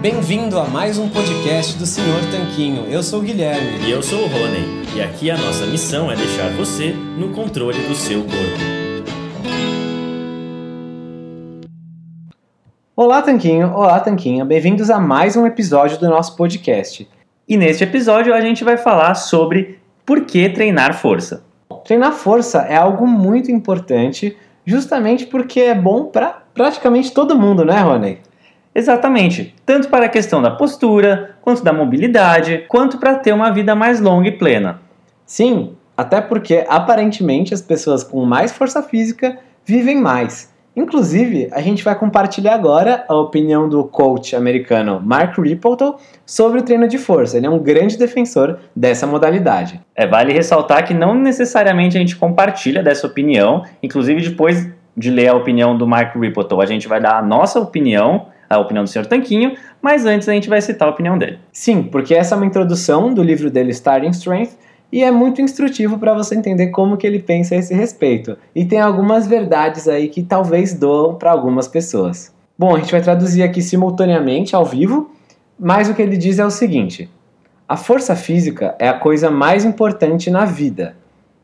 Bem-vindo a mais um podcast do Senhor Tanquinho. Eu sou o Guilherme. E eu sou o Rony. E aqui a nossa missão é deixar você no controle do seu corpo. Olá, Tanquinho. Olá, Tanquinha. Bem-vindos a mais um episódio do nosso podcast. E neste episódio a gente vai falar sobre por que treinar força. Treinar força é algo muito importante, justamente porque é bom para praticamente todo mundo, né, Rony? Exatamente, tanto para a questão da postura, quanto da mobilidade, quanto para ter uma vida mais longa e plena. Sim, até porque aparentemente as pessoas com mais força física vivem mais. Inclusive, a gente vai compartilhar agora a opinião do coach americano Mark Rippleton sobre o treino de força. Ele é um grande defensor dessa modalidade. É, vale ressaltar que não necessariamente a gente compartilha dessa opinião, inclusive depois de ler a opinião do Mark Rippleton, a gente vai dar a nossa opinião a opinião do Sr. Tanquinho, mas antes a gente vai citar a opinião dele. Sim, porque essa é uma introdução do livro dele Starting Strength e é muito instrutivo para você entender como que ele pensa a esse respeito. E tem algumas verdades aí que talvez doam para algumas pessoas. Bom, a gente vai traduzir aqui simultaneamente ao vivo, mas o que ele diz é o seguinte: a força física é a coisa mais importante na vida.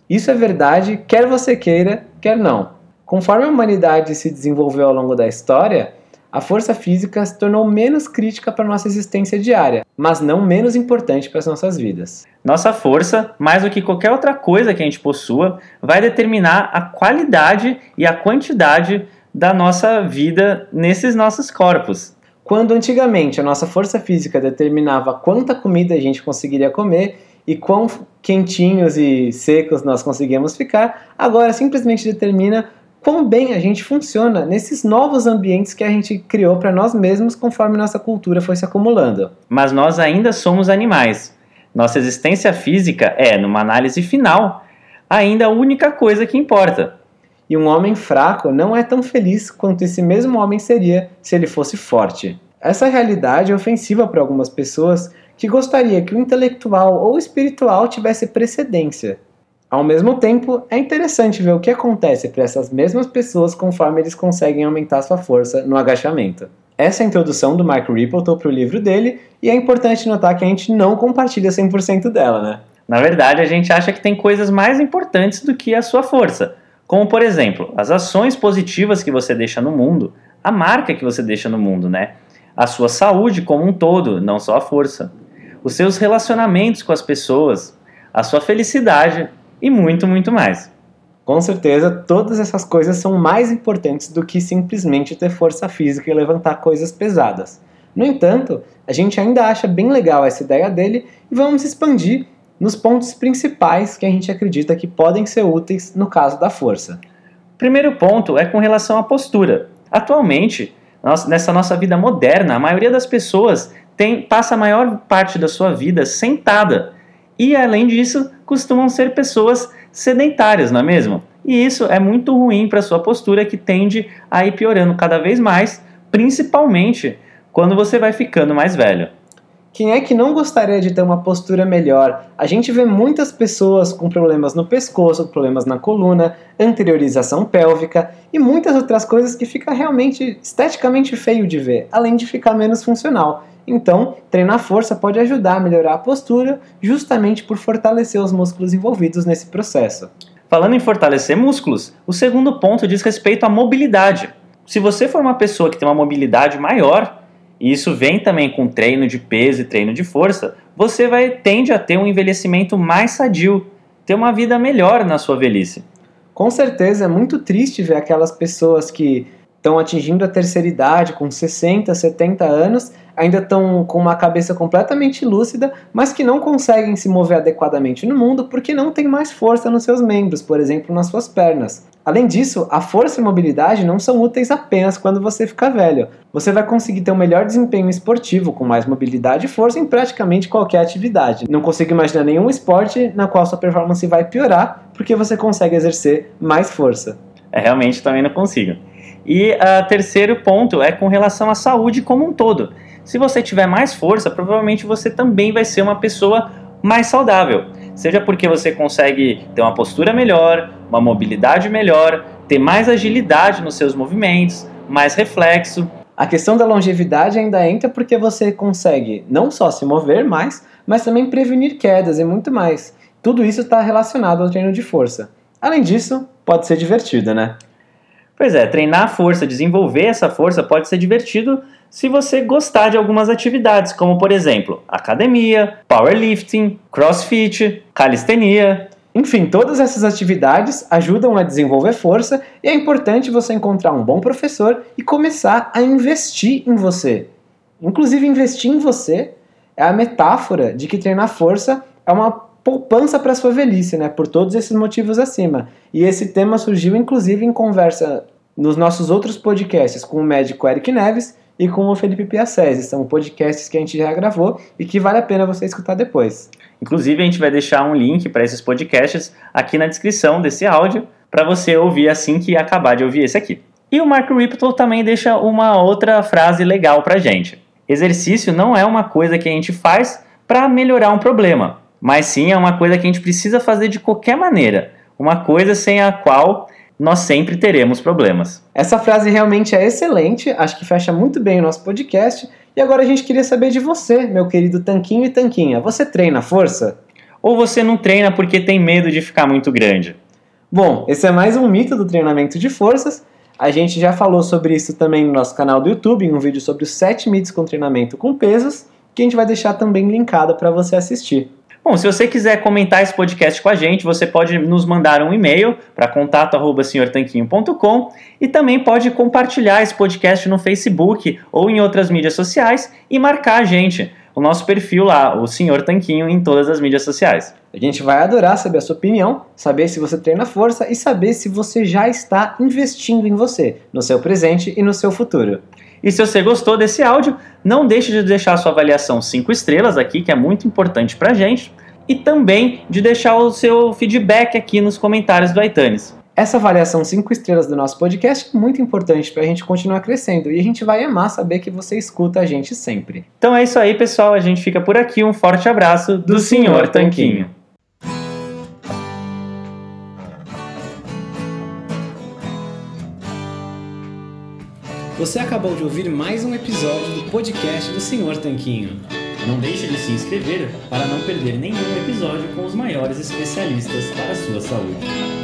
Isso é verdade, quer você queira, quer não. Conforme a humanidade se desenvolveu ao longo da história, a força física se tornou menos crítica para nossa existência diária, mas não menos importante para as nossas vidas. Nossa força, mais do que qualquer outra coisa que a gente possua, vai determinar a qualidade e a quantidade da nossa vida nesses nossos corpos. Quando antigamente a nossa força física determinava quanta comida a gente conseguiria comer e quão quentinhos e secos nós conseguíamos ficar, agora simplesmente determina quão bem a gente funciona nesses novos ambientes que a gente criou para nós mesmos conforme nossa cultura foi se acumulando. Mas nós ainda somos animais. Nossa existência física é, numa análise final, ainda a única coisa que importa. E um homem fraco não é tão feliz quanto esse mesmo homem seria se ele fosse forte. Essa realidade é ofensiva para algumas pessoas que gostaria que o intelectual ou o espiritual tivesse precedência ao mesmo tempo, é interessante ver o que acontece para essas mesmas pessoas conforme eles conseguem aumentar sua força no agachamento. Essa é a introdução do Mark Rippleton para o livro dele, e é importante notar que a gente não compartilha 100% dela, né? Na verdade, a gente acha que tem coisas mais importantes do que a sua força, como por exemplo, as ações positivas que você deixa no mundo, a marca que você deixa no mundo, né? A sua saúde como um todo, não só a força. Os seus relacionamentos com as pessoas, a sua felicidade, e muito, muito mais. Com certeza, todas essas coisas são mais importantes do que simplesmente ter força física e levantar coisas pesadas. No entanto, a gente ainda acha bem legal essa ideia dele e vamos expandir nos pontos principais que a gente acredita que podem ser úteis no caso da força. O primeiro ponto é com relação à postura. Atualmente, nessa nossa vida moderna, a maioria das pessoas tem, passa a maior parte da sua vida sentada. E além disso, costumam ser pessoas sedentárias, não é mesmo? E isso é muito ruim para sua postura que tende a ir piorando cada vez mais, principalmente quando você vai ficando mais velho. Quem é que não gostaria de ter uma postura melhor? A gente vê muitas pessoas com problemas no pescoço, problemas na coluna, anteriorização pélvica e muitas outras coisas que fica realmente esteticamente feio de ver, além de ficar menos funcional. Então, treinar força pode ajudar a melhorar a postura, justamente por fortalecer os músculos envolvidos nesse processo. Falando em fortalecer músculos, o segundo ponto diz respeito à mobilidade. Se você for uma pessoa que tem uma mobilidade maior, e isso vem também com treino de peso e treino de força, você vai tende a ter um envelhecimento mais sadio, ter uma vida melhor na sua velhice. Com certeza é muito triste ver aquelas pessoas que estão atingindo a terceira idade, com 60, 70 anos, ainda estão com uma cabeça completamente lúcida, mas que não conseguem se mover adequadamente no mundo porque não tem mais força nos seus membros, por exemplo, nas suas pernas. Além disso, a força e mobilidade não são úteis apenas quando você ficar velho. Você vai conseguir ter um melhor desempenho esportivo com mais mobilidade e força em praticamente qualquer atividade. Não consigo imaginar nenhum esporte na qual sua performance vai piorar porque você consegue exercer mais força. É, realmente também não consigo. E o uh, terceiro ponto é com relação à saúde como um todo. Se você tiver mais força, provavelmente você também vai ser uma pessoa mais saudável. Seja porque você consegue ter uma postura melhor, uma mobilidade melhor, ter mais agilidade nos seus movimentos, mais reflexo. A questão da longevidade ainda entra porque você consegue não só se mover mais, mas também prevenir quedas e muito mais. Tudo isso está relacionado ao treino de força. Além disso, pode ser divertido, né? Pois é, treinar força, desenvolver essa força pode ser divertido se você gostar de algumas atividades, como por exemplo, academia, powerlifting, crossfit, calistenia. Enfim, todas essas atividades ajudam a desenvolver força e é importante você encontrar um bom professor e começar a investir em você. Inclusive, investir em você é a metáfora de que treinar força é uma poupança para sua velhice, né? Por todos esses motivos acima. E esse tema surgiu inclusive em conversa nos nossos outros podcasts com o médico Eric Neves e com o Felipe Piacese. São podcasts que a gente já gravou e que vale a pena você escutar depois. Inclusive, a gente vai deixar um link para esses podcasts aqui na descrição desse áudio para você ouvir assim que acabar de ouvir esse aqui. E o Mark Ripple também deixa uma outra frase legal para gente. Exercício não é uma coisa que a gente faz para melhorar um problema, mas sim é uma coisa que a gente precisa fazer de qualquer maneira, uma coisa sem a qual nós sempre teremos problemas. Essa frase realmente é excelente, acho que fecha muito bem o nosso podcast. E agora a gente queria saber de você, meu querido Tanquinho e Tanquinha. Você treina força? Ou você não treina porque tem medo de ficar muito grande? Bom, esse é mais um mito do treinamento de forças. A gente já falou sobre isso também no nosso canal do YouTube, em um vídeo sobre os 7 mitos com treinamento com pesos, que a gente vai deixar também linkado para você assistir. Bom, se você quiser comentar esse podcast com a gente, você pode nos mandar um e-mail para contato@senhortanquinho.com e também pode compartilhar esse podcast no Facebook ou em outras mídias sociais e marcar a gente, o nosso perfil lá, o Senhor Tanquinho, em todas as mídias sociais. A gente vai adorar saber a sua opinião, saber se você treina força e saber se você já está investindo em você, no seu presente e no seu futuro. E se você gostou desse áudio, não deixe de deixar sua avaliação 5 estrelas aqui, que é muito importante pra gente, e também de deixar o seu feedback aqui nos comentários do iTunes. Essa avaliação 5 estrelas do nosso podcast é muito importante para a gente continuar crescendo e a gente vai amar saber que você escuta a gente sempre. Então é isso aí, pessoal. A gente fica por aqui. Um forte abraço do, do Senhor Tanquinho. Você acabou de ouvir mais um episódio do podcast do Senhor Tanquinho. Não deixe de se inscrever para não perder nenhum episódio com os maiores especialistas para a sua saúde.